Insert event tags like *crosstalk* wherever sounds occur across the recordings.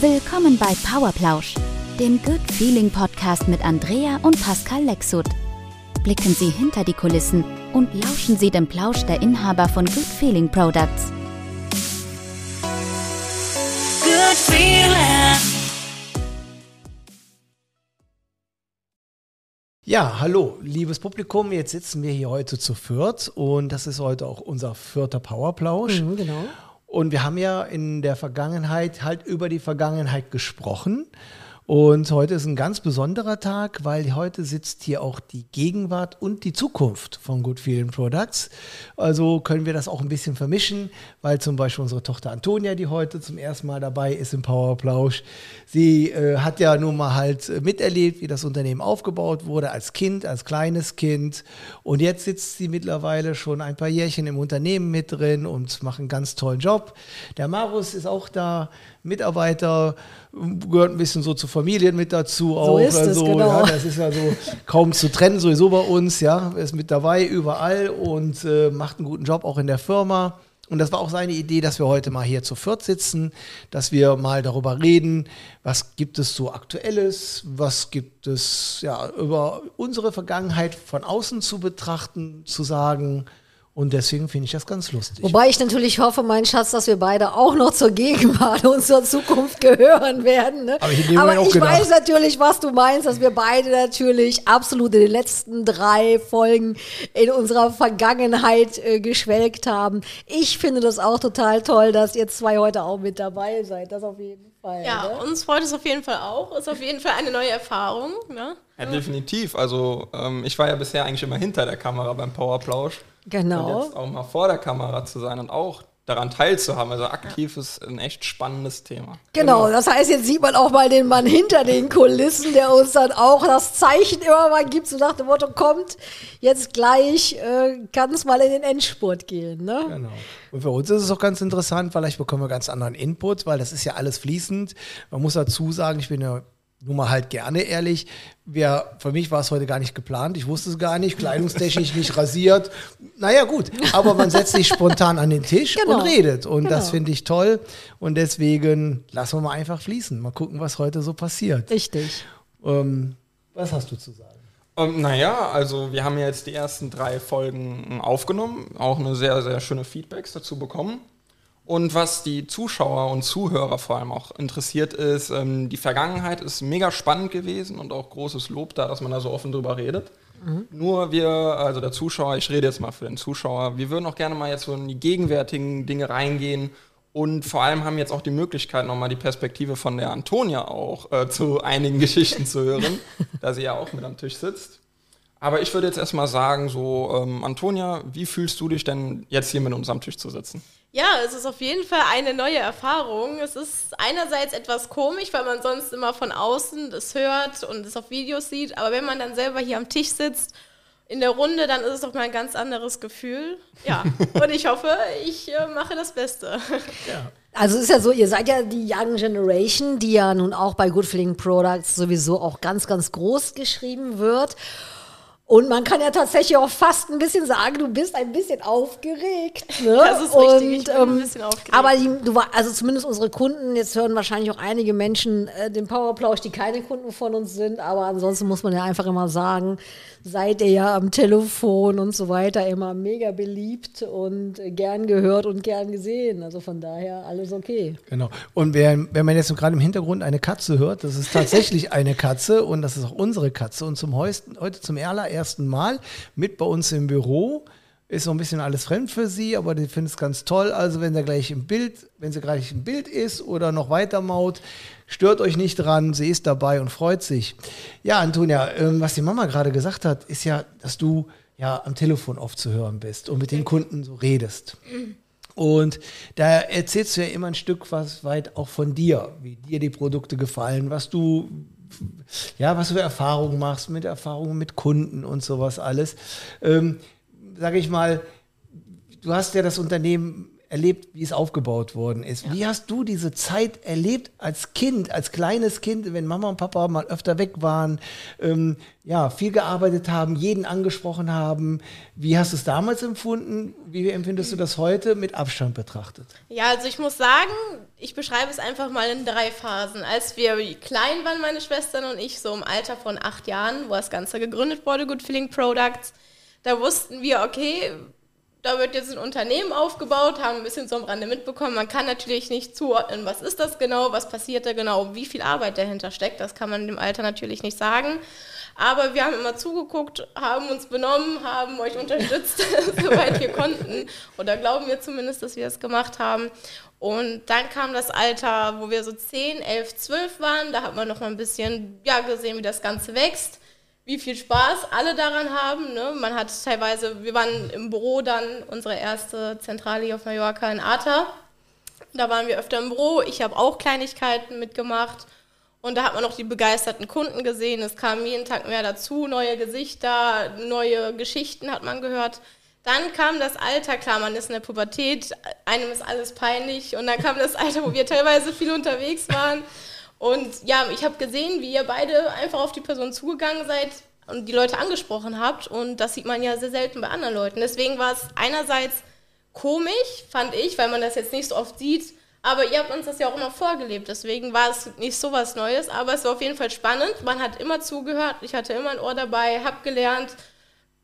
Willkommen bei Powerplausch, dem Good Feeling Podcast mit Andrea und Pascal Lexut. Blicken Sie hinter die Kulissen und lauschen Sie dem Plausch der Inhaber von Good Feeling Products. Good feeling. Ja, hallo, liebes Publikum. Jetzt sitzen wir hier heute zu viert und das ist heute auch unser vierter Powerplausch. Mhm, genau. Und wir haben ja in der Vergangenheit halt über die Vergangenheit gesprochen. Und heute ist ein ganz besonderer Tag, weil heute sitzt hier auch die Gegenwart und die Zukunft von Good Feeling Products. Also können wir das auch ein bisschen vermischen, weil zum Beispiel unsere Tochter Antonia, die heute zum ersten Mal dabei ist im Powerplausch, sie äh, hat ja nun mal halt äh, miterlebt, wie das Unternehmen aufgebaut wurde als Kind, als kleines Kind. Und jetzt sitzt sie mittlerweile schon ein paar Jährchen im Unternehmen mit drin und macht einen ganz tollen Job. Der Marus ist auch da, Mitarbeiter, gehört ein bisschen so zur Familie mit dazu auch. ist es, also, genau. ja, das ist ja so kaum zu trennen, sowieso bei uns, ja. Er ist mit dabei überall und äh, macht einen guten Job auch in der Firma. Und das war auch seine Idee, dass wir heute mal hier zu viert sitzen, dass wir mal darüber reden, was gibt es so Aktuelles, was gibt es ja über unsere Vergangenheit von außen zu betrachten, zu sagen. Und deswegen finde ich das ganz lustig. Wobei ich natürlich hoffe, mein Schatz, dass wir beide auch noch zur Gegenwart *laughs* und zur Zukunft gehören werden. Ne? Aber ich Aber ich gedacht- weiß natürlich, was du meinst, dass wir beide natürlich absolut in den letzten drei Folgen in unserer Vergangenheit äh, geschwelgt haben. Ich finde das auch total toll, dass ihr zwei heute auch mit dabei seid. Das auf jeden Fall. Ja, ne? uns freut es auf jeden Fall auch. Ist auf jeden Fall eine neue Erfahrung. Ne? Ja, definitiv. Also ähm, ich war ja bisher eigentlich immer hinter der Kamera beim Powerplausch. Genau. Und jetzt auch mal vor der Kamera zu sein und auch daran teilzuhaben. Also aktiv ist ein echt spannendes Thema. Genau, das heißt, jetzt sieht man auch mal den Mann hinter den Kulissen, der uns dann auch das Zeichen immer mal gibt, so nach dem Motto, kommt jetzt gleich, äh, kann es mal in den Endspurt gehen. Ne? Genau. Und für uns ist es auch ganz interessant, vielleicht bekommen wir ganz anderen Input, weil das ist ja alles fließend. Man muss dazu sagen, ich bin ja nun mal halt gerne ehrlich. Wer, für mich war es heute gar nicht geplant. Ich wusste es gar nicht. Kleidungstechnisch nicht rasiert. Naja, gut. Aber man setzt sich spontan an den Tisch Genau. und redet. Und das Genau. finde ich toll. Und deswegen lassen wir mal einfach fließen. Mal gucken, was heute so passiert. Richtig. Ähm, was hast du zu sagen? Ähm, naja, also wir haben ja jetzt die ersten drei Folgen aufgenommen, auch eine sehr, sehr schöne Feedbacks dazu bekommen. Und was die Zuschauer und Zuhörer vor allem auch interessiert ist, ähm, die Vergangenheit ist mega spannend gewesen und auch großes Lob da, dass man da so offen drüber redet. Nur wir, also der Zuschauer, ich rede jetzt mal für den Zuschauer, wir würden auch gerne mal jetzt so in die gegenwärtigen Dinge reingehen und vor allem haben jetzt auch die Möglichkeit, nochmal die Perspektive von der Antonia auch äh, zu einigen Geschichten zu hören, *laughs* da sie ja auch mit am Tisch sitzt. Aber ich würde jetzt erstmal sagen, so, ähm, Antonia, wie fühlst du dich denn jetzt hier mit uns am Tisch zu sitzen? Ja, es ist auf jeden Fall eine neue Erfahrung. Es ist einerseits etwas komisch, weil man sonst immer von außen das hört und es auf Videos sieht. Aber wenn man dann selber hier am Tisch sitzt, in der Runde, dann ist es doch mal ein ganz anderes Gefühl. Ja, *laughs* und ich hoffe, ich äh, mache das Beste. Also es ist ja so, ihr seid ja die Young Generation, die ja nun auch bei Good Feeling Products sowieso auch ganz, ganz groß geschrieben wird. Und man kann ja tatsächlich auch fast ein bisschen sagen, du bist ein bisschen aufgeregt. Ne? *laughs* Das ist richtig, ich Und, bin ein ähm, bisschen aufgeregt. Aber die, du war, also zumindest unsere Kunden, jetzt hören wahrscheinlich auch einige Menschen äh, den Powerplausch, die keine Kunden von uns sind. Aber ansonsten muss man ja einfach immer sagen, seid ihr ja am Telefon und so weiter immer mega beliebt und gern gehört und gern gesehen. Also von daher alles okay. Genau. Und wer, wenn man jetzt so gerade im Hintergrund eine Katze hört, das ist tatsächlich *laughs* eine Katze und das ist auch unsere Katze. Und zum heusten, heute zum allerersten Mal mit bei uns im Büro. Ist so ein bisschen alles fremd für sie, aber die findet es ganz toll. Also wenn sie gleich im Bild, wenn sie gleich im Bild ist oder noch weiter maut, stört euch nicht dran, sie ist dabei und freut sich. Ja, Antonia, ähm, was die Mama gerade gesagt hat, ist ja, dass du ja am Telefon oft zu hören bist und mit den Kunden so redest. Und da erzählst du ja immer ein Stück was weit auch von dir, wie dir die Produkte gefallen, was du, ja, was du für Erfahrungen machst, mit Erfahrungen mit Kunden und sowas alles. Ähm, sag ich mal, du hast ja das Unternehmen erlebt, wie es aufgebaut worden ist. Wie hast du diese Zeit erlebt als Kind, als kleines Kind, wenn Mama und Papa mal öfter weg waren, ähm, ja, viel gearbeitet haben, jeden angesprochen haben? Wie hast du es damals empfunden? Wie empfindest du das heute mit Abstand betrachtet? Ja, also ich muss sagen, ich beschreibe es einfach mal in drei Phasen. Als wir klein waren, meine Schwestern und ich, so im Alter von acht Jahren, wo das Ganze gegründet wurde, Good Feeling Products, da wussten wir, okay, da wird jetzt ein Unternehmen aufgebaut, haben ein bisschen so am Rande mitbekommen. Man kann natürlich nicht zuordnen, was ist das genau, was passiert da genau, wie viel Arbeit dahinter steckt. Das kann man im Alter natürlich nicht sagen. Aber wir haben immer zugeguckt, haben uns benommen, haben euch unterstützt, *laughs* soweit wir konnten. Oder glauben wir zumindest, dass wir es gemacht haben. Und dann kam das Alter, wo wir so 10, 11, 12 waren. Da hat man noch mal ein bisschen ja, gesehen, wie das Ganze wächst wie viel Spaß alle daran haben. Ne? Man hat teilweise, wir waren im Büro dann, unsere erste Zentrale hier auf Mallorca in Arta. Da waren wir öfter im Büro. Ich habe auch Kleinigkeiten mitgemacht. Und da hat man auch die begeisterten Kunden gesehen. Es kam jeden Tag mehr dazu, neue Gesichter, neue Geschichten hat man gehört. Dann kam das Alter, klar, man ist in der Pubertät, einem ist alles peinlich. Und dann kam das Alter, wo wir teilweise viel unterwegs waren. Und ja, ich habe gesehen, wie ihr beide einfach auf die Person zugegangen seid und die Leute angesprochen habt. Und das sieht man ja sehr selten bei anderen Leuten. Deswegen war es einerseits komisch, fand ich, weil man das jetzt nicht so oft sieht. Aber ihr habt uns das ja auch immer vorgelebt. Deswegen war es nicht so was Neues. Aber es war auf jeden Fall spannend. Man hat immer zugehört. Ich hatte immer ein Ohr dabei, habe gelernt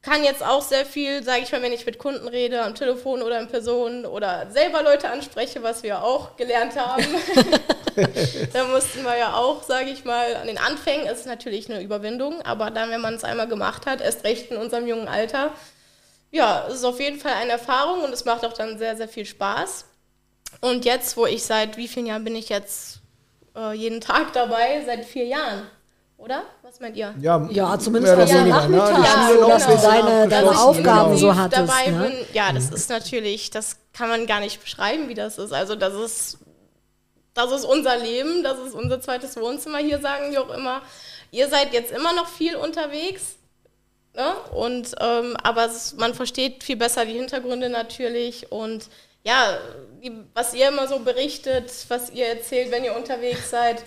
kann jetzt auch sehr viel, sage ich mal, wenn ich mit Kunden rede, am Telefon oder in Person oder selber Leute anspreche, was wir auch gelernt haben. *laughs* da mussten wir ja auch, sage ich mal, an den Anfängen ist es natürlich eine Überwindung, aber dann, wenn man es einmal gemacht hat, erst recht in unserem jungen Alter, ja, es ist auf jeden Fall eine Erfahrung und es macht auch dann sehr, sehr viel Spaß. Und jetzt, wo ich seit wie vielen Jahren bin ich jetzt äh, jeden Tag dabei? Seit vier Jahren oder? Was meint ihr? Ja, Ja, zumindest weniger, ne? Nachmittag, Die Ja, noch dass du deine, deine Aufgaben so hattest. dabei ne? bin, ja, das ist natürlich, das kann man gar nicht beschreiben, wie das ist. Also das ist, das ist unser Leben, das ist unser zweites Wohnzimmer. Hier sagen wir auch immer, ihr seid jetzt immer noch viel unterwegs. Ne? Und ähm, aber es, man versteht viel besser die Hintergründe natürlich und ja, die, was ihr immer so berichtet, was ihr erzählt, wenn ihr unterwegs seid,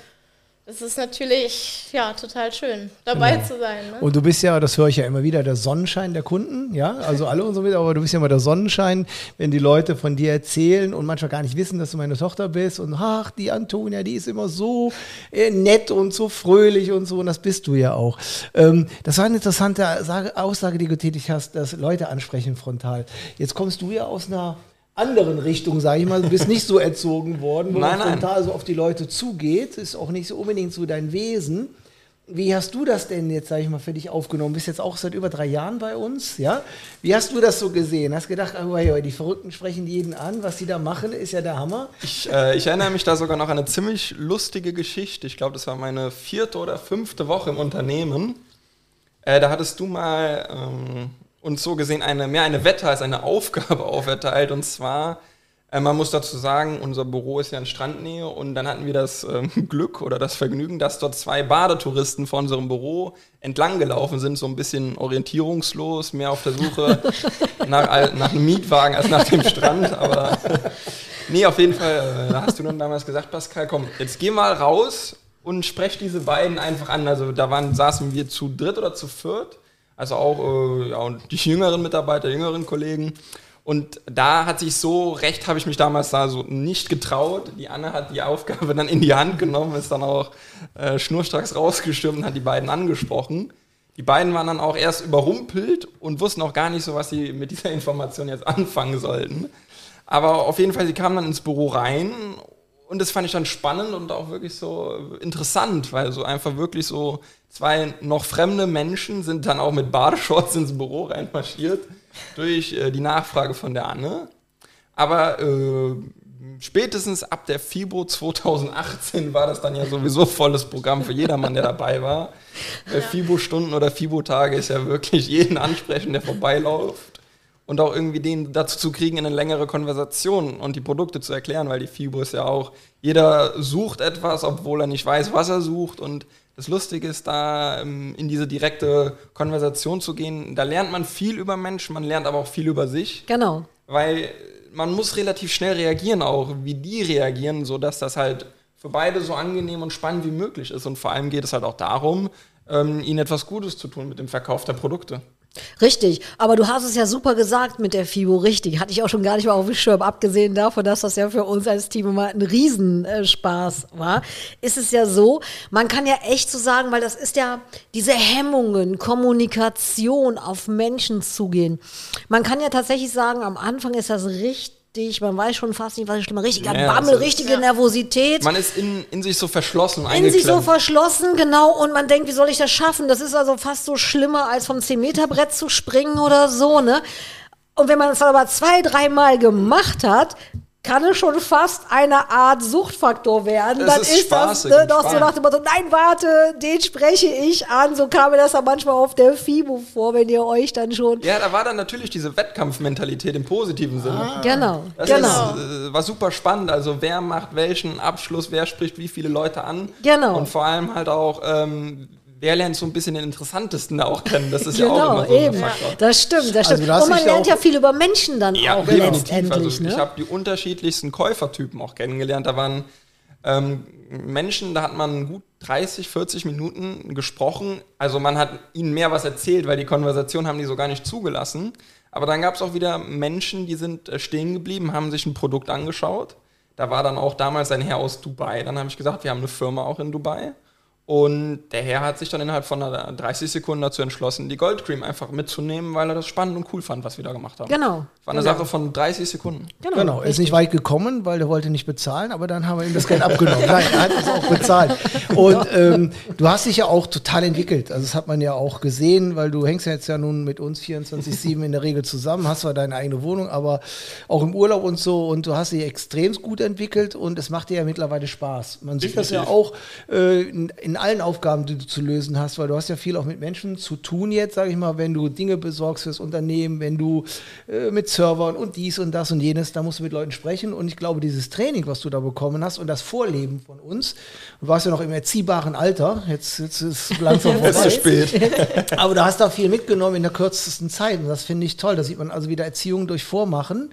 das ist natürlich ja total schön, dabei zu sein. Ne? Und du bist ja, das höre ich ja immer wieder, der Sonnenschein der Kunden, ja, also alle unsere Mitarbeiter, aber du bist ja immer der Sonnenschein, wenn die Leute von dir erzählen und manchmal gar nicht wissen, dass du meine Tochter bist und ach, die Antonia, die ist immer so äh, nett und so fröhlich und so und das bist du ja auch. Ähm, das war eine interessante Sage, Aussage, die du getätigt hast, dass Leute ansprechen frontal. Jetzt kommst du ja aus einer anderen Richtung, sage ich mal. Du bist nicht so erzogen worden, wo man frontal so auf die Leute zugeht. Ist auch nicht so unbedingt so dein Wesen. Wie hast du das denn jetzt, sage ich mal, für dich aufgenommen? Bist jetzt auch seit über drei Jahren bei uns, ja? Wie hast du das so gesehen? Hast gedacht, oh, ja, die Verrückten sprechen jeden an, was die da machen, ist ja der Hammer. Ich, äh, ich erinnere mich da sogar noch an eine ziemlich lustige Geschichte. Ich glaube, das war meine vierte oder fünfte Woche im Unternehmen. Äh, da hattest du mal ähm, uns so gesehen eine, mehr eine Wette als eine Aufgabe *laughs* auferteilt. Und zwar, äh, man muss dazu sagen, unser Büro ist ja in Strandnähe und dann hatten wir das ähm, *laughs* Glück oder das Vergnügen, dass dort zwei Badetouristen vor unserem Büro entlang gelaufen sind, so ein bisschen orientierungslos, mehr auf der Suche *laughs* nach, nach einem Mietwagen als nach dem Strand. Aber Nee, auf jeden Fall. Äh, da hast du dann damals gesagt, Pascal, komm, jetzt geh mal raus und sprech diese beiden einfach an. Also da waren, saßen wir zu dritt oder zu viert. Also auch äh, ja, und die jüngeren Mitarbeiter, jüngeren Kollegen. Und da hat sich so recht, habe ich mich damals da so nicht getraut. Die Anne hat die Aufgabe *laughs* dann in die Hand genommen, ist dann auch äh, schnurstracks rausgestürmt und hat die beiden angesprochen. Die beiden waren dann auch erst überrumpelt und wussten auch gar nicht so, was sie mit dieser Information jetzt anfangen sollten. Aber auf jeden Fall, sie kamen dann ins Büro rein und das fand ich dann spannend und auch wirklich so interessant, weil so einfach wirklich so zwei noch fremde Menschen sind dann auch mit Badeshorts ins Büro reinmarschiert durch äh, die Nachfrage von der Anne. Aber äh, spätestens ab der FIBO 2018 war das dann ja sowieso volles Programm für jedermann, der dabei war. Bei FIBO-Stunden oder FIBO-Tage ist ja wirklich jeden ansprechen, der vorbeiläuft. Und auch irgendwie den dazu zu kriegen, in eine längere Konversation und die Produkte zu erklären, weil die FIBO ist ja auch, jeder sucht etwas, obwohl er nicht weiß, was er sucht. Und das Lustige ist, da ähm, in diese direkte Konversation zu gehen, da lernt man viel über Menschen, man lernt aber auch viel über sich. Genau. weil man muss relativ schnell reagieren, auch wie die reagieren, sodass das halt für beide so angenehm und spannend wie möglich ist. Und vor allem geht es halt auch darum, ähm, ihnen etwas Gutes zu tun mit dem Verkauf der Produkte. Richtig, aber du hast es ja super gesagt mit der FIBO, richtig. Hatte ich auch schon gar nicht mal auf dem Schirm, abgesehen davon, dass das ja für uns als Team immer ein Riesenspaß war. Ist es ja so, man kann ja echt so sagen, weil das ist ja diese Hemmungen, Kommunikation, auf Menschen zugehen. Man kann ja tatsächlich sagen, am Anfang ist das richtig man weiß schon fast nicht, was ist schlimmer, richtiger Ja, Bammel, ist- richtige Nervosität. Man ist in, in sich so verschlossen, in sich so verschlossen, genau, und man denkt, wie soll ich das schaffen? Das ist also fast so schlimmer, als vom 10-Meter-Brett zu springen oder so, ne? Und wenn man es aber zwei, dreimal gemacht hat, kann es schon fast eine Art Suchtfaktor werden. Es Dann ist ist, das ne, doch so nach dem Motto, nein, warte, den spreche ich an. So kam mir das dann manchmal auf der FIBO vor, wenn ihr euch dann schon. ja, da war dann natürlich diese Wettkampfmentalität im positiven Sinne. Genau, Das genau. ist, äh, war super spannend. Also wer macht welchen Abschluss, wer spricht wie viele Leute an. Genau. Und vor allem halt auch, ähm, wer lernt so ein bisschen den interessantesten da auch kennen. Das ist ja auch Genau, immer so ein eben. Faktor. Das stimmt, das stimmt. Also du hast Und man lernt ja viel über Menschen dann Ja, auch definitiv. letztendlich. Also ich ne? habe die unterschiedlichsten Käufertypen auch kennengelernt. Da waren ähm, Menschen, da hat man gut 30, 40 Minuten gesprochen. Also man hat ihnen mehr was erzählt, weil die Konversation haben die so gar nicht zugelassen. Aber dann gab es auch wieder Menschen, die sind äh, stehen geblieben, haben sich ein Produkt angeschaut. Da war dann auch damals ein Herr aus Dubai. Dann habe ich gesagt, wir haben eine Firma auch in Dubai. Und der Herr hat sich dann innerhalb von einer 30 Sekunden dazu entschlossen, die Goldcream einfach mitzunehmen, weil er das spannend und cool fand, was wir da gemacht haben. Genau, War eine genau. Sache von 30 Sekunden. Genau, er ist nicht weit gekommen, weil der wollte nicht bezahlen, aber dann haben wir ihm das Geld abgenommen. Nein, er hat es auch bezahlt. Und ähm, du hast dich ja auch total entwickelt. Also das hat man ja auch gesehen, weil du hängst ja jetzt ja nun mit uns 24-7 in der Regel zusammen, hast zwar deine eigene Wohnung, aber auch im Urlaub und so und du hast dich extrem gut entwickelt und es macht dir ja mittlerweile Spaß. Man sieht das ja Definitiv. auch äh, in, in allen Aufgaben, die du zu lösen hast, weil du hast ja viel auch mit Menschen zu tun jetzt, sage ich mal, wenn du Dinge besorgst fürs Unternehmen, wenn du äh, mit Servern und dies und das und jenes, da musst du mit Leuten sprechen und ich glaube, dieses Training, was du da bekommen hast und das Vorleben von uns, du warst ja noch im erziehbaren Alter, jetzt, jetzt ist es langsam *laughs* Es ist zu vorbei. spät. *laughs* Aber du hast da viel mitgenommen in der kürzesten Zeit und das finde ich toll. Da sieht man also wieder Erziehung durch Vormachen.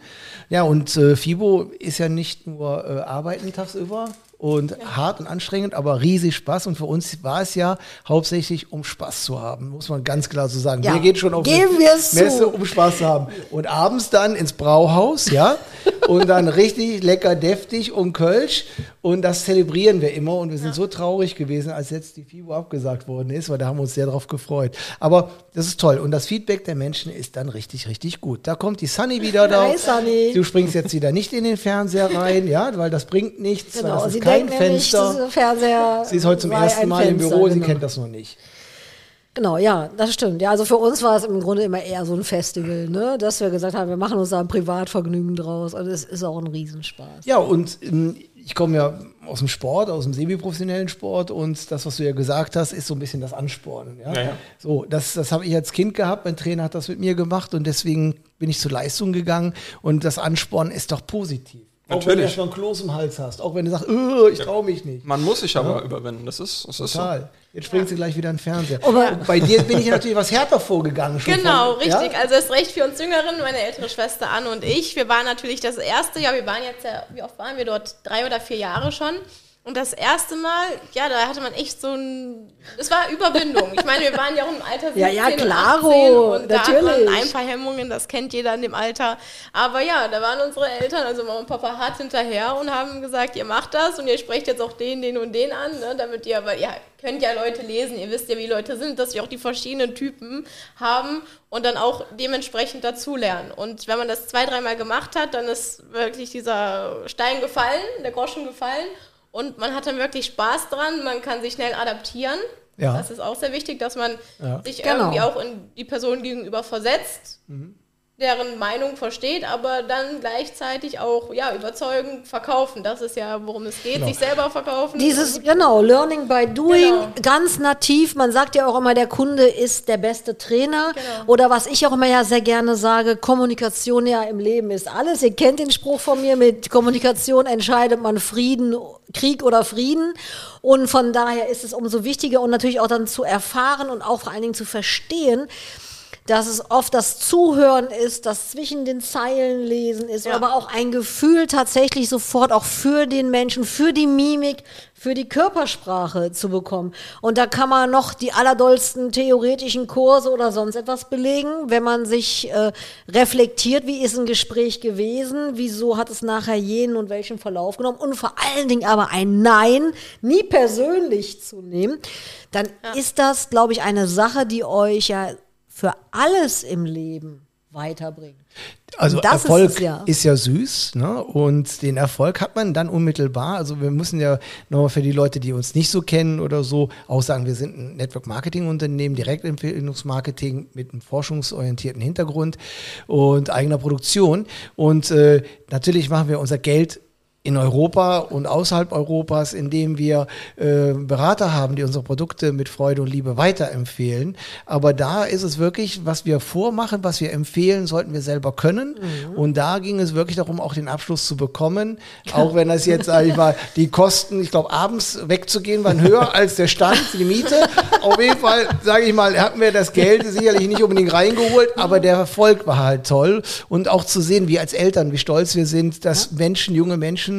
Ja, und äh, FIBO ist ja nicht nur äh, Arbeiten tagsüber und hart und anstrengend, aber riesig Spaß. Und für uns war es ja hauptsächlich, um Spaß zu haben, muss man ganz klar so sagen. Ja, Wir gehen schon auf geben es Messe, zu. um Spaß zu haben. Und abends dann ins Brauhaus, ja, *laughs* und dann richtig lecker deftig und Kölsch. Und das zelebrieren wir immer. Und wir sind so traurig gewesen, als jetzt die FIBO abgesagt worden ist, weil da haben wir uns sehr drauf gefreut. Aber das ist toll. Und das Feedback der Menschen ist dann richtig, richtig gut. Da kommt die Sunny wieder da. Hi, Sunny. Du springst jetzt wieder nicht in den Fernseher rein, ja, weil das bringt nichts. Genau, sie denkt nämlich, Fenster. Fernseher Sie ist heute zum ersten ein Mal im Fenster, Büro, sie genau. kennt das noch nicht. Genau, ja, das stimmt. Ja, also für uns war es im Grunde immer eher so ein Festival, ne? dass wir gesagt haben, wir machen uns da ein Privatvergnügen draus und es ist auch ein Riesenspaß. Ja, und ähm, ich komme ja aus dem Sport, aus dem semi-professionellen Sport und das, was du ja gesagt hast, ist so ein bisschen das Anspornen. Ja? Ja, ja. So, das, das habe ich als Kind gehabt, mein Trainer hat das mit mir gemacht und deswegen bin ich zur Leistung gegangen und das Anspornen ist doch positiv. Auch wenn du Natürlich. erstmal einen Kloß im Hals hast, auch wenn du sagst, "Äh, ich traue mich nicht. Man muss sich aber überwinden. Das ist, das ist so. Total. Jetzt springt sie gleich wieder in den Fernseher. Aber- Und bei dir bin ich natürlich was härter vorgegangen. Schon Genau, von, richtig. Ja? Also erst recht für uns Jüngeren, meine ältere Schwester Anne und ich. Wir waren natürlich das erste Jahr, wir waren jetzt ja, wie oft waren wir dort? Drei oder vier Jahre schon. Und das erste Mal, ja, da hatte man echt so ein, es war Überwindung. Ich meine, wir waren ja auch im Alter 17 Ja, ja, und klaro, 18 und da hat man natürlich. ein paar Hemmungen, das kennt jeder in dem Alter. Aber ja, da waren unsere Eltern, also Mama und Papa, hart hinterher und haben gesagt, ihr macht das und ihr sprecht jetzt auch den, den und den an, ne, damit ihr, aber ihr könnt ja Leute lesen, ihr wisst ja, wie Leute sind, dass wir auch die verschiedenen Typen haben und dann auch dementsprechend dazulernen. Und wenn man das zwei, dreimal gemacht hat, dann ist wirklich dieser Stein gefallen, der Groschen gefallen und man hat dann wirklich Spaß dran, man kann sich schnell adaptieren. Ja. Das ist auch sehr wichtig, dass man Ja. sich Genau. irgendwie auch in die Person gegenüber versetzt, deren Meinung versteht, aber dann gleichzeitig auch ja, überzeugen, verkaufen. Das ist ja, worum es geht, Genau. sich selber verkaufen. Dieses, genau, Learning by Doing, Genau. ganz nativ. Man sagt ja auch immer, der Kunde ist der beste Trainer. Genau. Oder was ich auch immer ja sehr gerne sage, Kommunikation ja im Leben ist alles. Ihr kennt den Spruch von mir, mit Kommunikation entscheidet man Frieden, Krieg oder Frieden. Und von daher ist es umso wichtiger und natürlich auch dann zu erfahren und auch vor allen Dingen zu verstehen, dass es oft das Zuhören ist, das zwischen den Zeilen lesen ist, Ja. aber auch ein Gefühl tatsächlich sofort auch für den Menschen, für die Mimik, für die Körpersprache zu bekommen. Und da kann man noch die allerdollsten theoretischen Kurse oder sonst etwas belegen, wenn man sich äh, reflektiert, wie ist ein Gespräch gewesen, wieso hat es nachher jenen und welchen Verlauf genommen und vor allen Dingen aber ein Nein nie persönlich zu nehmen, dann ist das, glaube ich, eine Sache, die euch ja für alles im Leben weiterbringt. Also Das ist Erfolg es ja. ist ja süß, ne? Und den Erfolg hat man dann unmittelbar. Also wir müssen ja nochmal für die Leute, die uns nicht so kennen oder so, auch sagen, wir sind ein Network Marketing Unternehmen, Direktempfehlungsmarketing mit einem forschungsorientierten Hintergrund und eigener Produktion. Und äh, natürlich machen wir unser Geld in Europa und außerhalb Europas, indem wir äh, Berater haben, die unsere Produkte mit Freude und Liebe weiterempfehlen. Aber da ist es wirklich, was wir vormachen, was wir empfehlen, sollten wir selber können. Und da ging es wirklich darum, auch den Abschluss zu bekommen. Auch wenn das jetzt, sag ich mal, die Kosten, ich glaube, abends wegzugehen, waren höher als der Stand, die Miete. Auf jeden Fall, sage ich mal, hatten wir das Geld sicherlich nicht unbedingt reingeholt, aber der Erfolg war halt toll. Und auch zu sehen, wie als Eltern, wie stolz wir sind, dass Menschen, junge Menschen,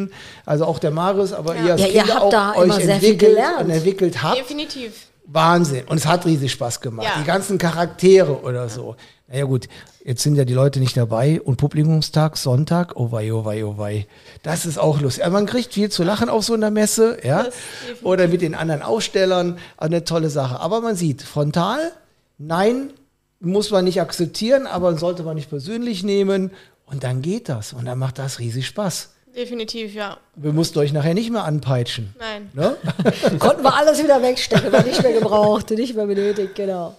also auch der Marius, aber ihr als Ja, ihr habt auch da euch immer sehr viel entwickelt gelernt. und entwickelt habt. Definitiv. Wahnsinn. Und es hat riesig Spaß gemacht. Ja. Die ganzen Charaktere oder so. Naja gut, jetzt sind ja die Leute nicht dabei und Publikumstag, Sonntag, oh wei, oh wei, oh wei. Das ist auch lustig. Man kriegt viel zu lachen auf so einer Messe, ja. Oder mit den anderen Ausstellern, eine tolle Sache. Aber man sieht, frontal, nein, muss man nicht akzeptieren, aber sollte man nicht persönlich nehmen. Und dann geht das. Und dann macht das riesig Spaß. Definitiv, ja. Wir mussten euch nachher nicht mehr anpeitschen. Nein. Ne? *laughs* Konnten wir alles wieder wegstecken, war nicht mehr gebraucht, nicht mehr benötigt, genau.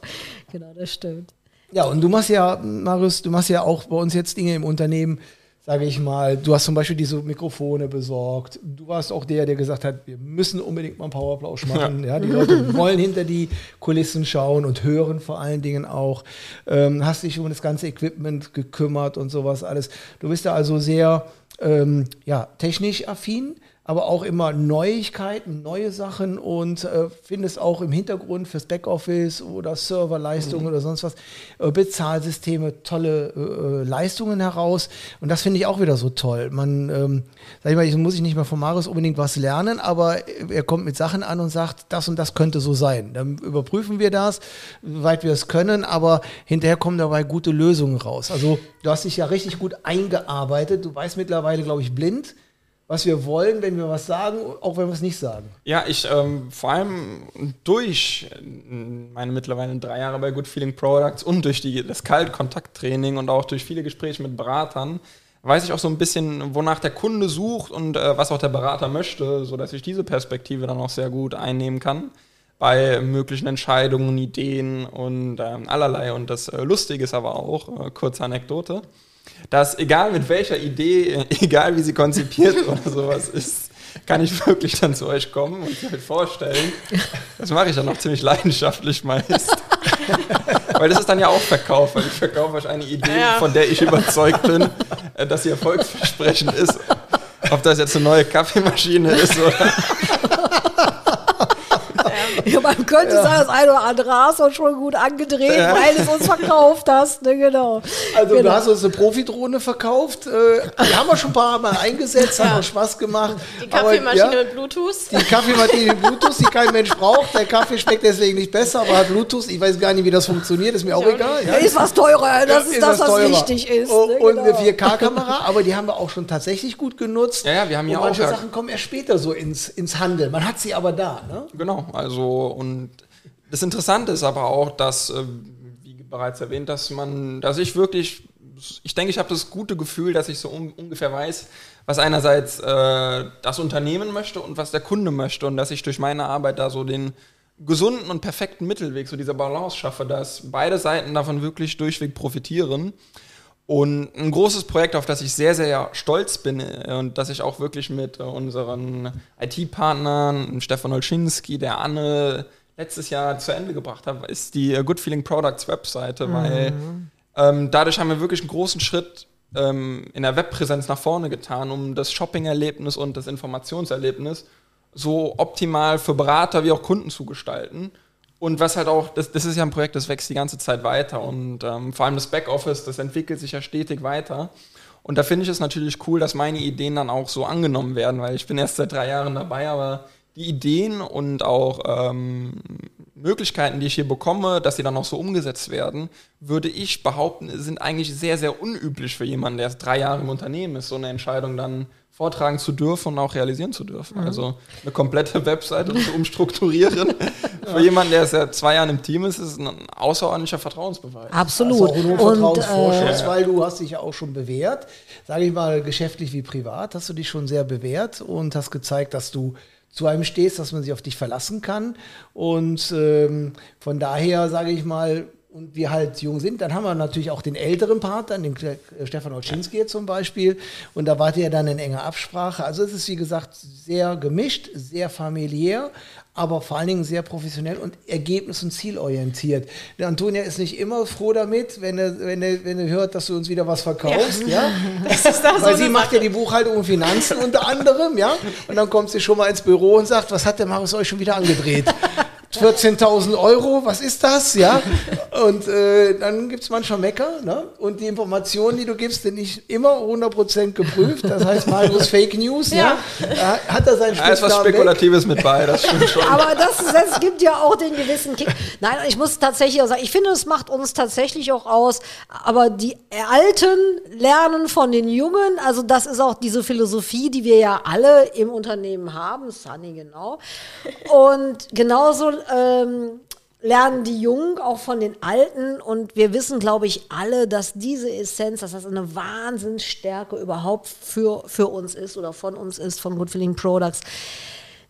Genau, das stimmt. Ja, und du machst ja, Marius, du machst ja auch bei uns jetzt Dinge im Unternehmen, sage ich mal. Du hast zum Beispiel diese Mikrofone besorgt. Du warst auch der, der gesagt hat, wir müssen unbedingt mal einen Powerplausch machen. Ja. die Leute wollen hinter die Kulissen schauen und hören vor allen Dingen auch. Ähm, hast dich um das ganze Equipment gekümmert und sowas alles. Du bist da also sehr ähm, ja, technisch affin. Aber auch immer Neuigkeiten, neue Sachen und äh, findest auch im Hintergrund fürs Backoffice oder Serverleistungen oder sonst was, äh, Bezahlsysteme, tolle äh, äh, Leistungen heraus. Und das finde ich auch wieder so toll. Man, ähm, sag ich mal, ich muss ich nicht mehr von Marius unbedingt was lernen, aber er kommt mit Sachen an und sagt, das und das könnte so sein. Dann überprüfen wir das, soweit wir es können, aber hinterher kommen dabei gute Lösungen raus. Also du hast dich ja richtig gut eingearbeitet. Du weißt mittlerweile, glaube ich, blind, was wir wollen, wenn wir was sagen, auch wenn wir es nicht sagen. Ja, ich ähm, vor allem durch meine mittlerweile drei Jahre bei Good Feeling Products und durch die, das Kaltkontakttraining und auch durch viele Gespräche mit Beratern weiß ich auch so ein bisschen, wonach der Kunde sucht und äh, was auch der Berater möchte, sodass ich diese Perspektive dann auch sehr gut einnehmen kann bei möglichen Entscheidungen, Ideen und ähm, allerlei. Und das äh, Lustige ist aber auch, äh, kurze Anekdote, dass egal mit welcher Idee, *laughs* egal wie sie konzipiert *laughs* oder sowas ist, kann ich wirklich dann zu euch kommen und mir vorstellen. Das mache ich dann auch ziemlich leidenschaftlich meist. *laughs* Weil das ist dann ja auch Verkauf, weil ich verkaufe euch eine Idee, Ja. von der ich überzeugt bin, äh, dass sie erfolgsversprechend ist. Ob das jetzt eine neue Kaffeemaschine ist oder Ja, man könnte sagen, das eine oder andere hast du schon gut angedreht, Ja. weil es uns verkauft hast, ne, genau. Also genau. du hast uns eine Profidrohne verkauft. Äh, die haben wir schon ein paar Mal eingesetzt, hat auch Spaß gemacht. Die Aber, Kaffeemaschine ja, mit Bluetooth. Die Kaffeemaschine mit Bluetooth, die kein Mensch braucht. Der Kaffee schmeckt deswegen nicht besser, aber hat Bluetooth. Ich weiß gar nicht, wie das funktioniert, ist mir auch auch egal. Ja, ist was teurer, das ist, das, was teurer. wichtig ist. Oh, ne, Und genau. eine 4K-Kamera, aber die haben wir auch schon tatsächlich gut genutzt. Ja, ja, wir haben und ja manche auch- Sachen kommen erst später so ins, ins Handeln. Man hat sie aber da. Ne? Genau, also und das Interessante ist aber auch, dass, äh, wie bereits erwähnt, dass man, dass ich wirklich, ich denke, ich habe das gute Gefühl, dass ich so un ungefähr weiß, was einerseits äh, das Unternehmen möchte und was der Kunde möchte und dass ich durch meine Arbeit da so den gesunden und perfekten Mittelweg, so diese Balance schaffe, dass beide Seiten davon wirklich durchweg profitieren. Und ein großes Projekt, auf das ich sehr, sehr stolz bin äh, und das ich auch wirklich mit äh, unseren IT-Partnern, Stefan Olschinski, der Anne, letztes Jahr zu Ende gebracht habe, ist die äh, Good Feeling Products Webseite, weil ähm, dadurch haben wir wirklich einen großen Schritt ähm, in der Webpräsenz nach vorne getan, um das Shopping-Erlebnis und das Informationserlebnis so optimal für Berater wie auch Kunden zu gestalten. Und was halt auch, das, das ist ja ein Projekt, das wächst die ganze Zeit weiter und ähm, vor allem das Backoffice, das entwickelt sich ja stetig weiter. Und da finde ich es natürlich cool, dass meine Ideen dann auch so angenommen werden, weil ich bin erst seit drei Jahren dabei, aber die Ideen und auch ähm, Möglichkeiten, die ich hier bekomme, dass sie dann auch so umgesetzt werden, würde ich behaupten, sind eigentlich sehr, sehr unüblich für jemanden, der erst drei Jahre im Unternehmen ist, so eine Entscheidung dann vortragen zu dürfen und auch realisieren zu dürfen. Mhm. Also eine komplette Webseite zu umstrukturieren *laughs* *laughs* für jemanden, der seit zwei Jahren im Team ist, ist ein außerordentlicher Vertrauensbeweis. Absolut. Ist auch Und Vertrauensvorschuss, äh, weil du hast dich ja auch schon bewährt. Sage ich mal, geschäftlich wie privat, hast du dich schon sehr bewährt und hast gezeigt, dass du zu einem stehst, dass man sich auf dich verlassen kann. Und ähm, von daher sage ich mal, und wir halt jung sind, dann haben wir natürlich auch den älteren Part, dann den Kle- Stefan Olschinski zum Beispiel. Und da wart ihr dann in enger Absprache. Also es ist, wie gesagt, sehr gemischt, sehr familiär, aber vor allen Dingen sehr professionell und ergebnis- und zielorientiert. Der Antonia ist nicht immer froh damit, wenn er, wenn er, wenn er hört, dass du uns wieder was verkaufst, ja. *laughs* Das ist da so Weil eine sie macht Sache. ja die Buchhaltung und Finanzen unter anderem, ja. Und dann kommt sie schon mal ins Büro und sagt, was hat der Marius euch schon wieder angedreht? 14.000 Euro, was ist das? Ja. Und äh, dann gibt es manchmal Mecker. Ne? Und die Informationen, die du gibst, sind nicht immer 100% geprüft. Das heißt, Marius *laughs* Fake News. Ja. Ja. Hat er seinen Da ist was Spitznamen weg? Spekulatives mit bei, das stimmt *laughs* schon. Aber das, das gibt ja auch den gewissen Kick. Nein, ich muss tatsächlich auch sagen, ich finde, es macht uns tatsächlich auch aus. Aber die Alten lernen von den Jungen. Also das ist auch diese Philosophie, die wir ja alle im Unternehmen haben. Sunny, genau. Und genauso ähm, lernen die Jungen auch von den Alten. Und wir wissen, glaube ich, alle, dass diese Essenz, dass das eine Wahnsinnsstärke überhaupt für, für uns ist oder von uns ist, von Good Feeling Products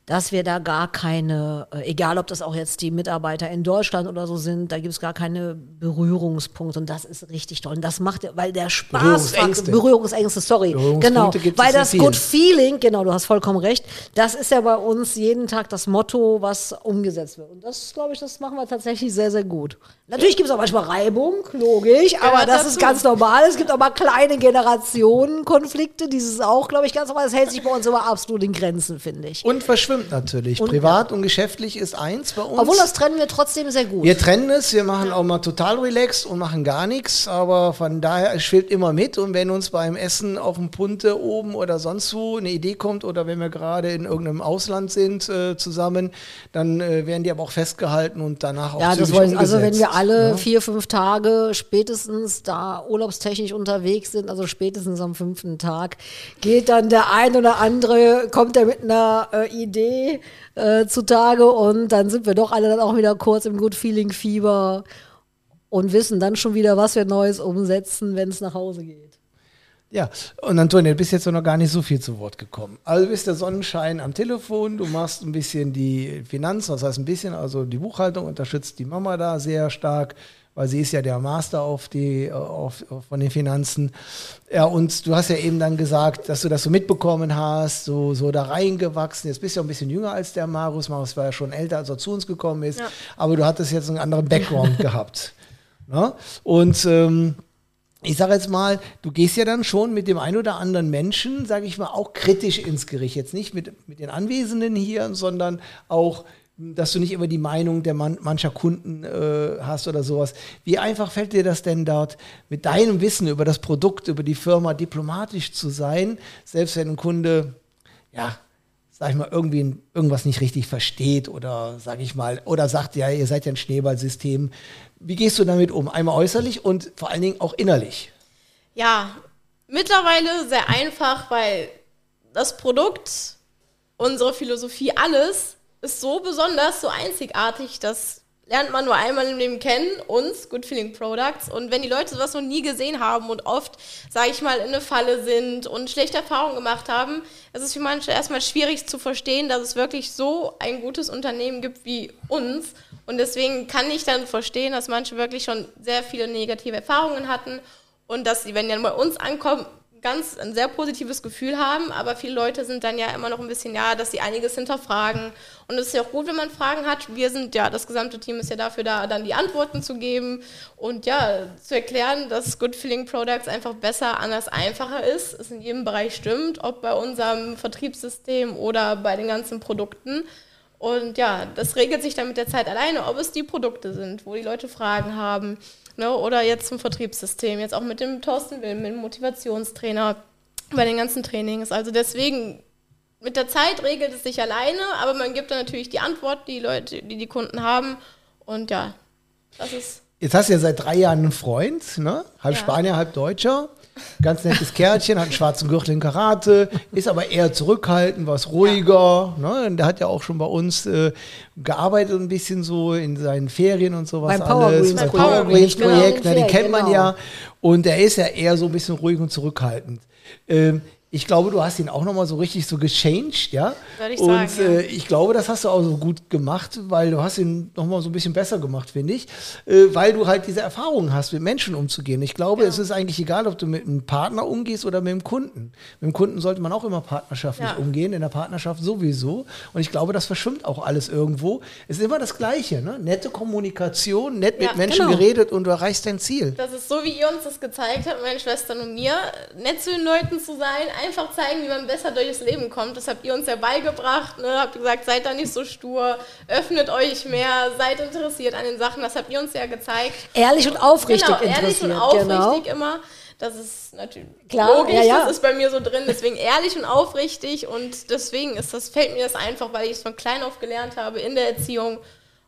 dass wir da gar keine, äh, egal ob das auch jetzt die Mitarbeiter in Deutschland oder so sind, da gibt es gar keine Berührungspunkte und das ist richtig toll. Und das macht, ja- weil der Spaß, Berührungsängste. Berührungsängste, sorry, Berührungspunkte genau, weil das. Good Feeling, genau, du hast vollkommen recht, das ist ja bei uns jeden Tag das Motto, was umgesetzt wird. Und das, glaube ich, das machen wir tatsächlich sehr, sehr gut. Natürlich gibt es auch manchmal Reibung, logisch, aber das ist dazu. ganz normal. Es gibt auch mal kleine Generationenkonflikte, dieses auch, glaube ich, ganz normal. Das hält sich bei uns immer absolut in Grenzen, finde ich. Und verschwimmt natürlich. Und- Privat und geschäftlich ist eins bei uns. Obwohl das trennen wir trotzdem sehr gut. Wir trennen es, wir machen auch mal total relaxed und machen gar nichts, aber von daher, es schwillt immer mit und wenn uns beim Essen auf dem Punte oben oder sonst wo eine Idee kommt oder wenn wir gerade in irgendeinem Ausland sind äh, zusammen, dann äh, werden die aber auch festgehalten und danach auch ja, das wollen, also wenn wir alle ne? vier, fünf Tage spätestens da urlaubstechnisch unterwegs sind, also spätestens am fünften Tag, geht dann der ein oder andere, kommt er mit einer äh, Idee äh, zutage und dann sind wir doch alle dann auch wieder kurz im Good Feeling Fieber und wissen dann schon wieder, was wir Neues umsetzen, wenn es nach Hause geht. Ja, und Antonia, du bist jetzt noch gar nicht so viel zu Wort gekommen. Also du bist der Sonnenschein am Telefon, du machst ein bisschen die Finanzen, was heißt ein bisschen, also die Buchhaltung unterstützt die Mama da sehr stark, weil sie ist ja der Master auf die, auf, auf, von den Finanzen. Ja, und du hast ja eben dann gesagt, dass du das so mitbekommen hast, so, so da reingewachsen. Jetzt bist du ja ein bisschen jünger als der Marius. Marius war ja schon älter, als er zu uns gekommen ist. Ja. Aber du hattest jetzt einen anderen Background *laughs* gehabt. Ne? Und ähm, ich sage jetzt mal, du gehst ja dann schon mit dem ein oder anderen Menschen, sage ich mal, auch kritisch ins Gericht. Jetzt nicht mit, mit den Anwesenden hier, sondern auch, dass du nicht immer die Meinung der man, mancher Kunden äh, hast oder sowas. Wie einfach fällt dir das denn dort, mit deinem Wissen über das Produkt, über die Firma diplomatisch zu sein, selbst wenn ein Kunde, ja, sag ich mal, irgendwie irgendwas nicht richtig versteht oder sag ich mal, oder sagt, ja, ihr seid ja ein Schneeballsystem. Wie gehst du damit um? Einmal äußerlich und vor allen Dingen auch innerlich. Ja, mittlerweile sehr einfach, weil das Produkt, unsere Philosophie, alles ist so besonders, so einzigartig, das lernt man nur einmal im Leben kennen, uns, Good Feeling Products. Und wenn die Leute sowas noch nie gesehen haben und oft, sage ich mal, in eine Falle sind und schlechte Erfahrungen gemacht haben, es ist für manche erstmal schwierig zu verstehen, dass es wirklich so ein gutes Unternehmen gibt wie uns. Und deswegen kann ich dann verstehen, dass manche wirklich schon sehr viele negative Erfahrungen hatten und dass sie, wenn die dann bei uns ankommen, ganz ein sehr positives Gefühl haben, aber viele Leute sind dann ja immer noch ein bisschen, ja, dass sie einiges hinterfragen. Und es ist ja auch gut, wenn man Fragen hat. Wir sind ja, das gesamte Team ist ja dafür da, dann die Antworten zu geben und ja, zu erklären, dass Good Feeling Products einfach besser, anders, einfacher ist. Es in jedem Bereich stimmt, ob bei unserem Vertriebssystem oder bei den ganzen Produkten. Und ja, das regelt sich dann mit der Zeit alleine, ob es die Produkte sind, wo die Leute Fragen haben. Ne? Oder jetzt zum Vertriebssystem, jetzt auch mit dem Thorsten Wilm, mit dem Motivationstrainer bei den ganzen Trainings. Also deswegen, mit der Zeit regelt es sich alleine, aber man gibt dann natürlich die Antwort, die Leute, die die Kunden haben. Und ja, das ist Jetzt hast du ja seit drei Jahren einen Freund, ne? halb Ja. Spanier, halb Deutscher. Ganz nettes Kerlchen, hat einen schwarzen Gürtel in Karate, ist aber eher zurückhaltend, was ruhiger. Ne? Und Der hat ja auch schon bei uns äh, gearbeitet, ein bisschen so in seinen Ferien und sowas Beim Power alles. Greens Beim Projekt. Power Greens Genau, Projekt, ne? den Ferien, kennt man genau. ja. Und der ist ja eher so ein bisschen ruhig und zurückhaltend. Ähm, ich glaube, du hast ihn auch nochmal so richtig so gechanged, ja. Würde ich und sagen, ja. äh, ich glaube, das hast du auch so gut gemacht, weil du hast ihn nochmal so ein bisschen besser gemacht, finde ich. Äh, weil du halt diese Erfahrung hast, mit Menschen umzugehen. Ich glaube, es ist eigentlich egal, ob du mit einem Partner umgehst oder mit dem Kunden. Mit dem Kunden sollte man auch immer partnerschaftlich Ja. umgehen, in der Partnerschaft sowieso. Und ich glaube, das verschwimmt auch alles irgendwo. Es ist immer das Gleiche, ne? Nette Kommunikation, nett mit Ja, Menschen genau. geredet und du erreichst dein Ziel. Das ist so, wie ihr uns das gezeigt habt, meine Schwestern und mir, nett zu den Leuten zu sein, einfach zeigen, wie man besser durchs Leben kommt. Das habt ihr uns ja beigebracht. Ne? Habt gesagt, seid da nicht so stur, öffnet euch mehr, seid interessiert an den Sachen. Das habt ihr uns ja gezeigt. Ehrlich und aufrichtig genau, ehrlich und aufrichtig Genau. immer. Das ist natürlich Klar, logisch, ja, ja. das ist bei mir so drin. Deswegen ehrlich und aufrichtig und deswegen ist das, fällt mir das einfach, weil ich es von klein auf gelernt habe in der Erziehung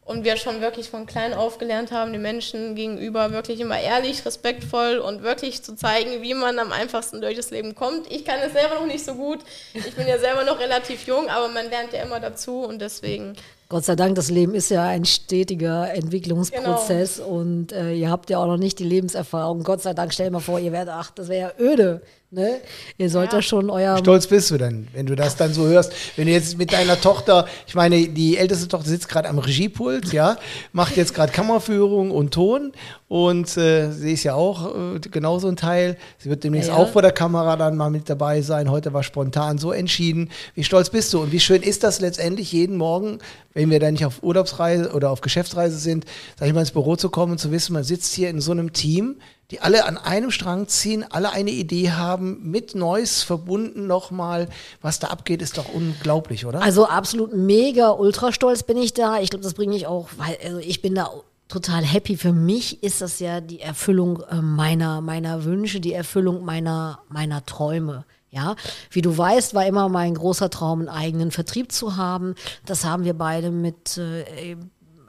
und wir schon wirklich von klein auf gelernt haben, den Menschen gegenüber wirklich immer ehrlich, respektvoll und wirklich zu zeigen, wie man am einfachsten durch das Leben kommt. Ich kann es selber noch nicht so gut. Ich bin ja selber noch relativ jung, aber man lernt ja immer dazu und deswegen Gott sei Dank, das Leben ist ja ein stetiger Entwicklungsprozess und äh, ihr habt ja auch noch nicht die Lebenserfahrung. Gott sei Dank, stell mal vor, ihr werdet, ach, das wäre ja öde. Ne? Ihr sollt ja. schon euer Stolz bist du denn, wenn du das dann so hörst. Wenn du jetzt mit deiner Tochter, ich meine, die älteste Tochter sitzt gerade am Regiepult, ja, macht jetzt gerade Kammerführung und Ton und äh, sie ist ja auch äh, genauso ein Teil. Sie wird demnächst Ja. auch vor der Kamera dann mal mit dabei sein. Heute war spontan so entschieden. Wie stolz bist du und wie schön ist das letztendlich jeden Morgen, wenn wir dann nicht auf Urlaubsreise oder auf Geschäftsreise sind, sag ich mal ins Büro zu kommen und zu wissen, man sitzt hier in so einem Team, die alle an einem Strang ziehen, alle eine Idee haben, mit Neues verbunden nochmal. Was da abgeht, ist doch unglaublich, oder? Also absolut mega ultra stolz bin ich da. Ich glaube, das bringe ich auch, weil also ich bin da total happy. Für mich ist das ja die Erfüllung äh, meiner, meiner Wünsche, die Erfüllung meiner, meiner Träume. Ja, wie du weißt, war immer mein großer Traum, einen eigenen Vertrieb zu haben. Das haben wir beide mit äh,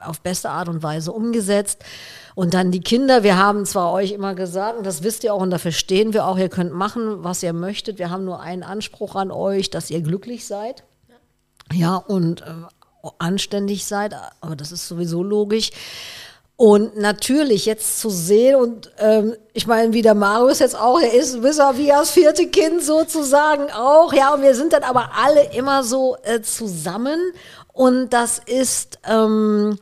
auf beste Art und Weise umgesetzt. Und dann die Kinder, wir haben zwar euch immer gesagt, und das wisst ihr auch und dafür stehen wir auch, ihr könnt machen, was ihr möchtet. Wir haben nur einen Anspruch an euch, dass ihr glücklich seid. Ja, und äh, anständig seid, aber das ist sowieso logisch. Und natürlich jetzt zu sehen und ähm, ich meine, wie der Marius jetzt auch, er ist wie das vierte Kind sozusagen auch, ja, und wir sind dann aber alle immer so äh, zusammen. Und das ist, ähm,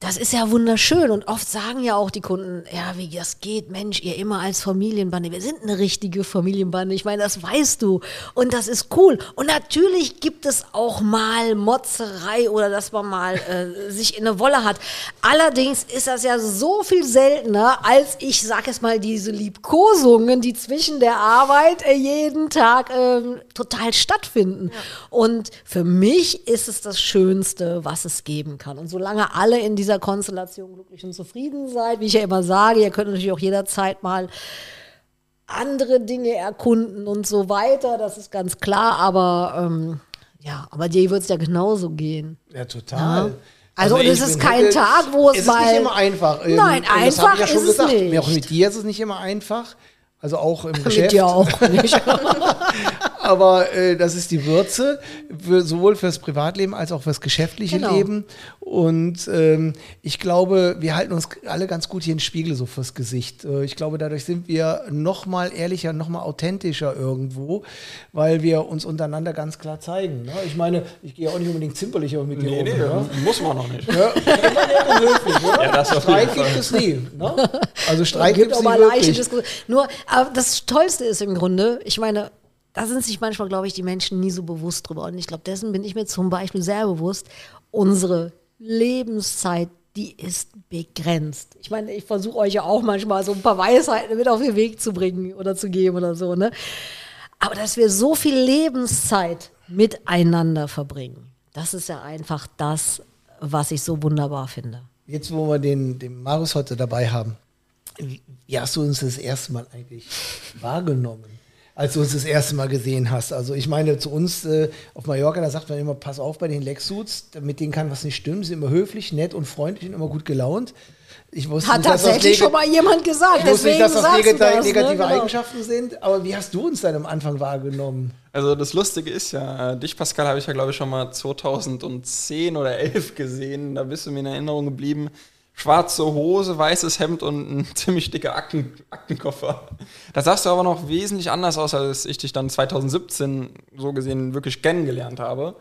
das ist ja wunderschön und oft sagen ja auch die Kunden, ja, wie das geht, Mensch, ihr immer als Familienbande, wir sind eine richtige Familienbande, ich meine, das weißt du und das ist cool und natürlich gibt es auch mal Motzerei oder dass man mal äh, *laughs* sich in eine Wolle hat. Allerdings ist das ja so viel seltener, als ich sag es mal, diese Liebkosungen, die zwischen der Arbeit äh, jeden Tag ähm, total stattfinden. Und für mich ist es das Schönste, was es geben kann. Und solange alle in dieser Konstellation glücklich und zufrieden seid, wie ich ja immer sage, ihr könnt natürlich auch jederzeit mal andere Dinge erkunden und so weiter, das ist ganz klar, aber ähm, ja, aber dir wird es ja genauso gehen. ja, total. Also, und es ist kein heute- Tag, wo es es ist mal- nicht immer einfach. Ähm, Nein, und einfach ja schon ist es gesagt. nicht. Auch mit dir ist es nicht immer einfach. Also auch im *laughs* Mit Geschäft. dir auch nicht. *laughs* *laughs* Aber äh, das ist die Würze, für, sowohl fürs Privatleben als auch fürs geschäftliche Genau. Leben. Und ähm, ich glaube, wir halten uns alle ganz gut hier in den Spiegel so fürs Gesicht. Äh, ich glaube, dadurch sind wir noch mal ehrlicher, noch mal authentischer irgendwo, weil wir uns untereinander ganz klar zeigen. Ne? Ich meine, ich gehe auch nicht unbedingt zimperlicher mit dir Nee, um. nee, ne? muss man noch nicht. Ja, immer höflich, oder? Ja, das auf Streit gibt es nie. Ne? Also Streit gibt es auch nie mal leichte wirklich. Diskussionen. Nur, aber das Tollste ist im Grunde, ich meine, da sind sich manchmal, glaube ich, die Menschen nie so bewusst drüber. Und ich glaube, dessen bin ich mir zum Beispiel sehr bewusst. Unsere Lebenszeit, die ist begrenzt. Ich meine, ich versuche euch ja auch manchmal so ein paar Weisheiten mit auf den Weg zu bringen oder zu geben oder so, ne? Aber dass wir so viel Lebenszeit miteinander verbringen, Das ist ja einfach das, was ich so wunderbar finde. Jetzt, wo wir den, den Marius heute dabei haben, wie, hast du uns das erste Mal eigentlich wahrgenommen? Als du uns das erste Mal gesehen hast. Also ich meine, zu uns äh, auf Mallorca, da sagt man immer, pass auf bei den Lexsuits, mit denen kann was nicht stimmen, sie sind immer höflich, nett und freundlich und immer gut gelaunt. Ich wusste Hat nicht, tatsächlich neg- schon mal jemand gesagt. ich wusste nicht, Deswegen dass das negati- das, negative ne? Genau. Eigenschaften sind, aber wie hast du uns dann am Anfang wahrgenommen? Also das Lustige ist ja, äh, dich Pascal habe ich ja glaube ich schon mal 2010 oder 11 gesehen, da bist du mir in Erinnerung geblieben. Schwarze Hose, weißes Hemd und ein *laughs* ziemlich dicker Akten, Aktenkoffer. Da sahst du aber noch wesentlich anders aus, als ich dich dann 2017 so gesehen wirklich kennengelernt habe.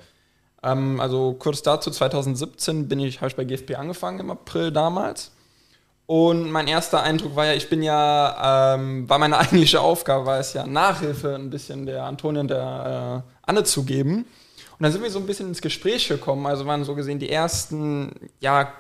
Ähm, also kurz dazu, 2017 bin ich, habe ich bei GFP angefangen im April damals. Und mein erster Eindruck war ja, ich bin ja, ähm, war meine *laughs* eigentliche Aufgabe, war es ja Nachhilfe ein bisschen der Antonia und der äh, Anne zu geben. Und dann sind wir so ein bisschen ins Gespräch gekommen. Also waren so gesehen die ersten, ja,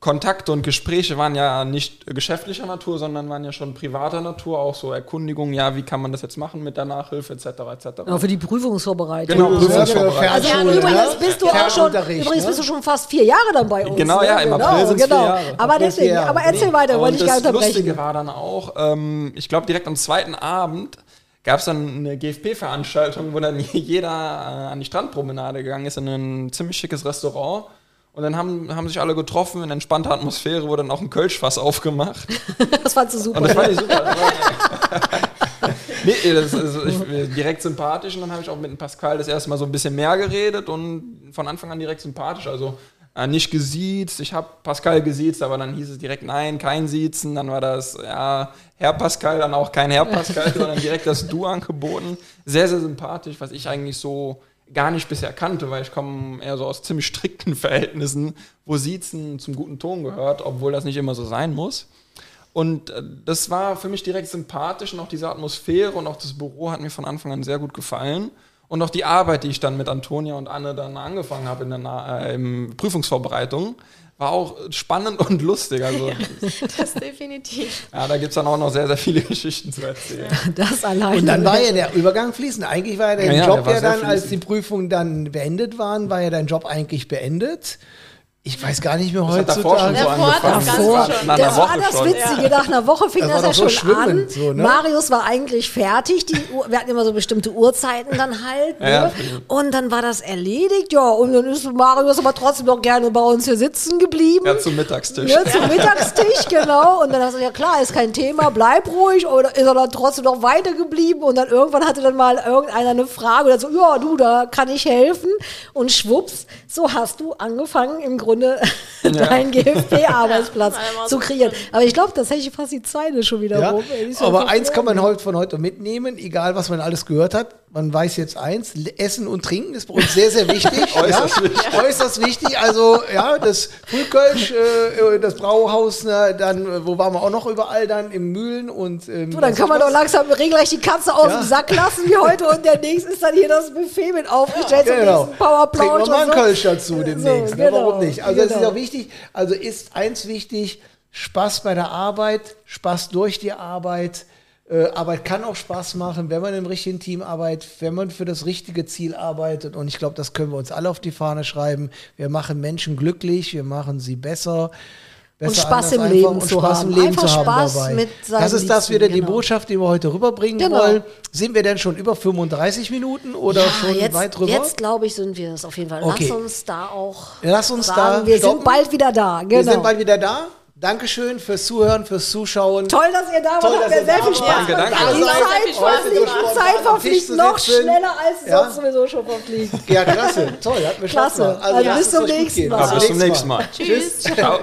Kontakte und Gespräche waren ja nicht geschäftlicher Natur, sondern waren ja schon privater Natur, auch so Erkundigungen, ja, wie kann man das jetzt machen mit der Nachhilfe etc. etc. Genau, für die Prüfungsvorbereitung. Genau, Ja, Prüfungsvorbereitung. Also Fernschule, übrigens ne? bist du auch schon, übrigens ne? bist du schon fast vier Jahre dann bei uns. Genau, ne? ja, im April sind's vier Jahre. Aber April deswegen, Jahre. aber erzähl weiter, wollte ich gar das unterbrechen. Lustige war dann auch, ähm, ich glaube direkt am zweiten Abend gab es dann eine GFP-Veranstaltung, wo dann *laughs* jeder äh, an die Strandpromenade gegangen ist in ein ziemlich schickes Restaurant. Und dann haben, haben sich alle getroffen in entspannter Atmosphäre, wurde dann auch ein Kölschfass aufgemacht. *laughs* Das fandst du super. Und das fand ich super. *laughs* Nee, das ist ich, direkt sympathisch und dann habe ich auch mit dem Pascal das erste Mal so ein bisschen mehr geredet und von Anfang an direkt sympathisch. Also äh, nicht gesiezt, ich habe Pascal gesiezt, aber dann hieß es direkt nein, kein Siezen. Dann war das, ja, Herr Pascal, dann auch kein Herr Pascal, sondern direkt das Du angeboten. Sehr, sehr sympathisch, was ich eigentlich so gar nicht bisher kannte, weil ich komme eher so aus ziemlich strikten Verhältnissen, wo Siezen zum guten Ton gehört, obwohl das nicht immer so sein muss. Und äh, das war für mich direkt sympathisch und auch diese Atmosphäre und auch das Büro hat mir von Anfang an sehr gut gefallen. Und auch die Arbeit, die ich dann mit Antonia und Anne dann angefangen habe in der Na äh, im Prüfungsvorbereitung, war auch spannend *laughs* und lustig. Also Das definitiv. ja, da gibt es dann auch noch sehr, sehr viele *laughs* Geschichten zu erzählen. Das alleine. Und dann war ja der Übergang fließend. Eigentlich war ja dein Ja, ja, Job ja sehr dann, als fließend. die Prüfungen dann beendet waren, war ja dein Job eigentlich beendet. Ich weiß gar nicht mehr Das hat davor schon heutzutage. so Davor das angefangen. Das war das. Witzige. Nach einer Woche fing Das das, ja so schon an. so, ne? Marius war eigentlich fertig. Die Uhr, wir hatten immer so bestimmte Uhrzeiten dann halt. Ne? Ja. Und dann war das erledigt. Ja, und dann ist Marius aber trotzdem noch gerne bei uns hier sitzen geblieben. Ja, zum Mittagstisch. Ne, zum Mittagstisch, *laughs* genau. Und dann hast du ja klar, ist kein Thema, bleib ruhig. Oder ist er dann trotzdem noch weitergeblieben? Und dann irgendwann hatte dann mal irgendeiner eine Frage oder so, ja, du, da kann ich helfen. Und schwupps, so hast du angefangen, im Grunde *laughs* deinen GFP-Arbeitsplatz Ja, *laughs* einmal zu so kreieren. Aber ich glaube, das hätte ich fast die Zeile schon wieder Ja, rum. aber eins kann man heute von heute mitnehmen, egal was man alles gehört hat. Man weiß jetzt eins, Essen und Trinken ist bei uns sehr, sehr wichtig. *laughs* Äußerst ja? wichtig. Äußerst wichtig. Also, ja, das Frühkölsch, äh, das Brauhaus, ne, dann, äh, wo waren wir auch noch überall dann? Im Mühlen und. Ähm, Du, dann was kann man ist doch langsam regelrecht die Katze aus Ja. dem Sack lassen wie heute und der nächste ist dann hier das Buffet mit aufgestellt zum Genau. Powerplausch. Trinken wir mal einen und so. Kölsch dazu demnächst. So, ne? genau, Warum nicht? Also, das ist genau. auch wichtig. Also, ist eins wichtig: Spaß bei der Arbeit, Spaß durch die Arbeit. Äh, Arbeit kann auch Spaß machen, wenn man im richtigen Team arbeitet, wenn man für das richtige Ziel arbeitet. Und ich glaube, das können wir uns alle auf die Fahne schreiben. Wir machen Menschen glücklich, wir machen sie besser. besser Spaß im Leben und zu Spaß haben. im Leben Einfach zu haben Spaß dabei. mit seinem das ist das wieder die genau. Botschaft, die wir heute rüberbringen Genau. wollen. Sind wir denn schon über 35 Minuten oder Ja, schon jetzt, weit drüber? Jetzt glaube ich, sind wir es auf jeden Fall. Okay. Lass uns da auch Lass uns sagen, da wir stoppen. sind bald wieder da. Genau. Wir sind bald wieder da. Dankeschön fürs Zuhören, fürs Zuschauen. Toll, dass ihr da wart. Toll, Hat dass mir ihr sehr viel. Spaß Danke, gemacht. Die Zeit, Spaß die Zeit verfliegt noch schneller, als sie Ja. sonst sowieso schon verfliegt. Ja, klasse. Toll, hat mir Spaß Klasse. gemacht. Also lasst bis es zum nächsten. Mal. Bis zum nächsten Mal. Tschüss. Ciao.